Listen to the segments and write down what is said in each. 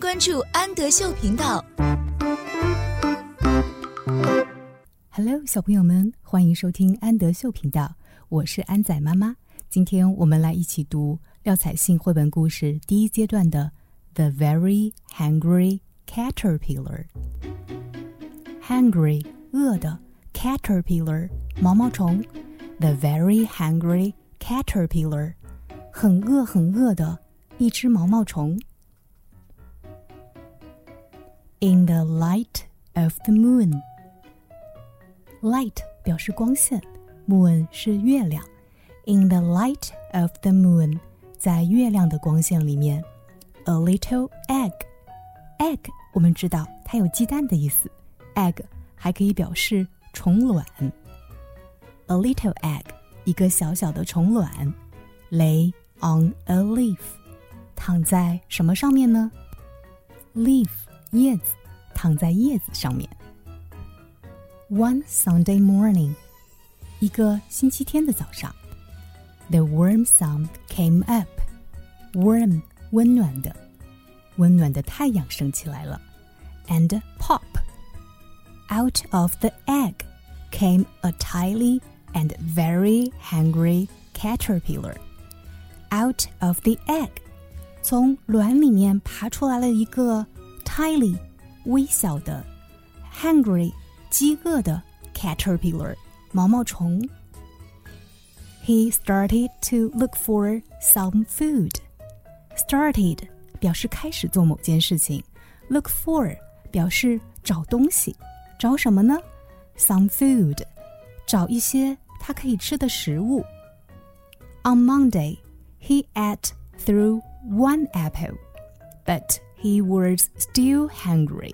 关注安德秀频道。Hello，小朋友们，欢迎收听安德秀频道，我是安仔妈妈。今天我们来一起读廖彩杏绘本故事第一阶段的《The Very Hungry Caterpillar》。Hungry，饿的；caterpillar，毛毛虫。The very hungry caterpillar，很饿很饿的一只毛毛虫。In the light of the moon，light 表示光线，moon 是月亮。In the light of the moon，在月亮的光线里面，a little egg，egg 我们知道它有鸡蛋的意思，egg 还可以表示虫卵。A little egg，一个小小的虫卵，lay on a leaf，躺在什么上面呢？leaf。 叶子躺在叶子上面。One Sunday morning，一个星期天的早上，the warm sun came up。warm 温暖的，温暖的太阳升起来了。And pop out of the egg came a tiny and very hungry caterpillar. Out of the egg，从卵里面爬出来了一个 tiny 微小的，hungry 饥饿的 caterpillar 毛毛虫。He started to look for some food. Started 表示开始做某件事情，look for 表示找东西，找什么呢？Some food 找一些他可以吃的食物。On Monday, he ate through one apple, but he was still hungry.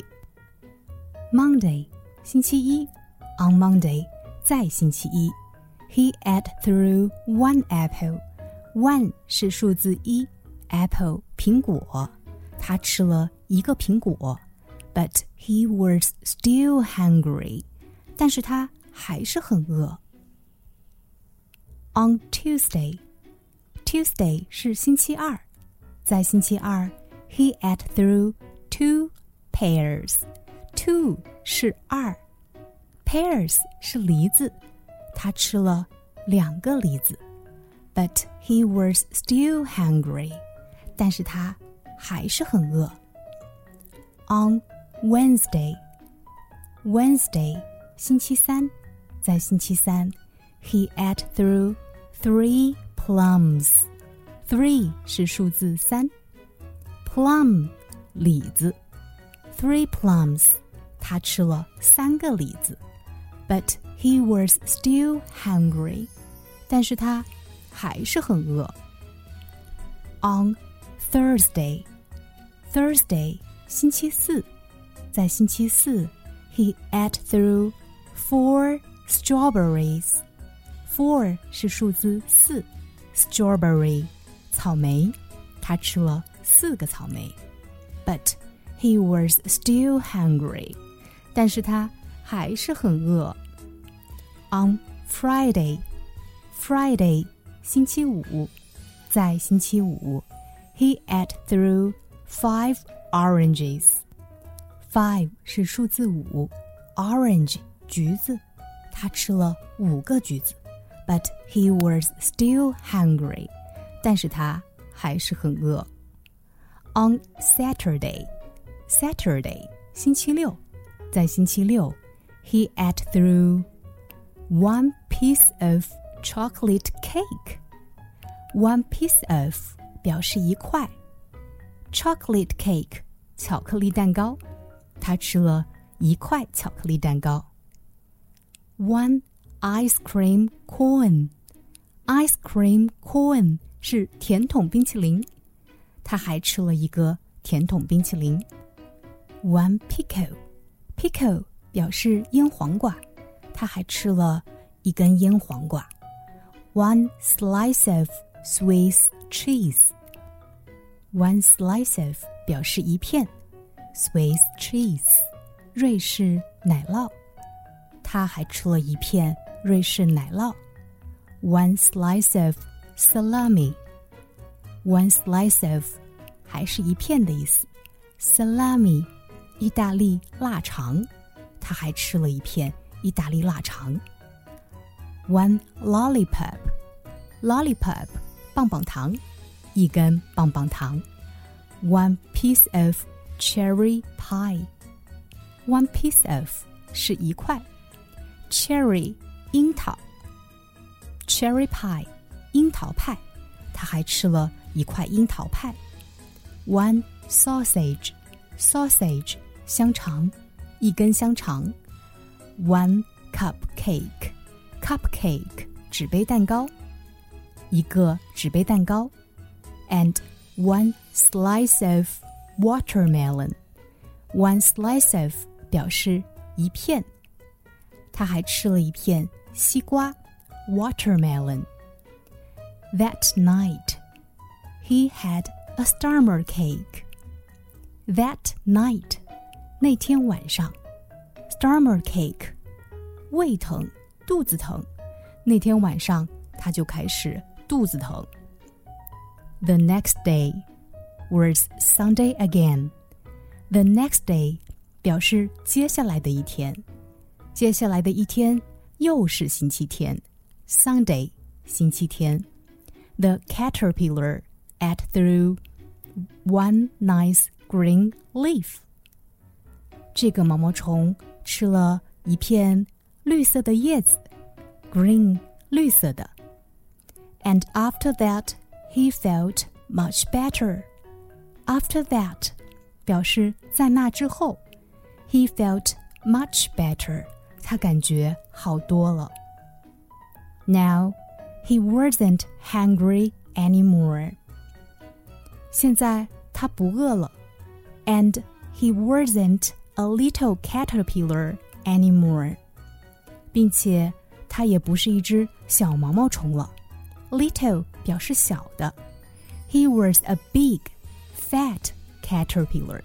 Monday，星期一，on Monday，在星期一，he ate through one apple。one 是数字一，apple 苹果，他吃了一个苹果，but he was still hungry。但是他还是很饿。On Tuesday，Tuesday 是星期二，在星期二。 He ate through two pears. Two 是二，pears 是梨子，他吃了两个梨子。But he was still hungry. 但是他还是很饿。On Wednesday, Wednesday 星期三，在星期三，he ate through three plums. Three 是数字三。 plum 李子，three plums，他吃了三个李子，but he was still hungry，但是他还是很饿。On Thursday，Thursday 星期四，在星期四，he ate through four strawberries。Four 是数字四，strawberry 草莓，他吃了。 四个草莓，but he was still hungry，但是他还是很饿。On Friday，Friday 星期五，在星期五，he ate through five oranges。Five 是数字五，orange 橘子，他吃了五个橘子，but he was still hungry，但是他还是很饿。 on Saturday, Saturday 星期六，在星期六，he ate through one piece of chocolate cake. One piece of 表示一块，chocolate cake 巧克力蛋糕，他吃了一块巧克力蛋糕。One ice cream cone, ice cream cone 是甜筒冰淇淋。 他还吃了一个甜筒冰淇淋。One pickle，pickle 表示腌黄瓜，他还吃了一根腌黄瓜。One slice of Swiss cheese，one slice of 表示一片，Swiss cheese 瑞士奶酪，他还吃了一片瑞士奶酪。One slice of salami。 One slice of，还是一片的意思 salami，意大利腊肠，他还吃了一片意大利腊肠。One lollipop，lollipop，棒棒糖，一根棒棒糖。One piece of cherry pie，one piece of 是一块，cherry 樱桃，cherry pie 樱桃派，他还吃了一块樱桃派。One sausage。sausage 香肠，一根香肠。One cupcake cupcake 纸杯蛋糕，一个纸杯蛋糕。And one slice of watermelon one slice of 表示一片。他还吃了一片西瓜 watermelon。That night, he had a starmer cake. That night，那天晚上，stomach ache，胃疼，肚子疼。那天晚上他就开始肚子疼。The next day was Sunday again. The next day 表示接下来的一天，接下来的一天又是星期天，Sunday 星期天。The caterpillar ate through one nice green leaf。这个毛毛虫吃了一片绿色的叶子，green 绿色的。And after that, he felt much better. After that，表示在那之后，he felt much better，他感觉好多了。Now he wasn't hungry anymore. 现在他不饿了。and he wasn't a little caterpillar anymore，并且他也不是一只小毛毛虫了。Little 表示小的，he was a big, fat caterpillar.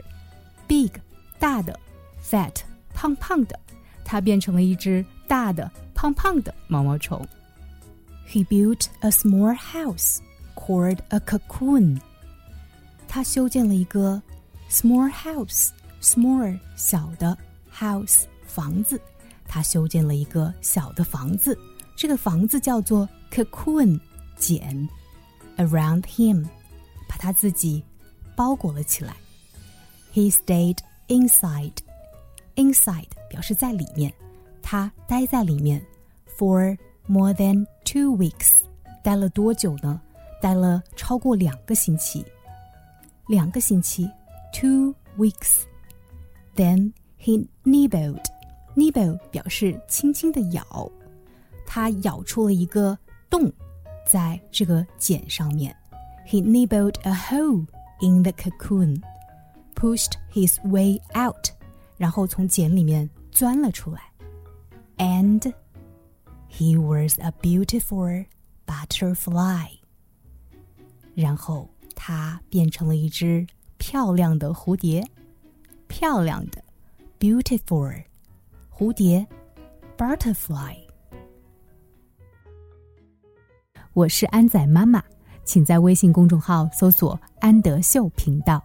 Big 大的，fat 胖胖的，他变成了一只大的胖胖的毛毛虫。He built a small house called a cocoon. 他修建了一个 small house, small 小的 house 房子，他修建了一个小的房子，这个房子叫做 cocoon 茧，around him 把他自己包裹了起来。He stayed inside, inside 表示在里面，他待在里面 for more than two weeks，待了多久呢？待了超过两个星期，两个星期。two weeks. Then he nibbled. Nibble 表示轻轻的咬，他咬出了一个洞，在这个茧上面。He nibbled a hole in the cocoon, pushed his way out，然后从茧里面钻了出来。And he was a beautiful butterfly。然后 它变成了一只漂亮的蝴蝶，漂亮的，beautiful，蝴蝶，butterfly。我是安仔妈妈，请在微信公众号搜索“安德秀频道”。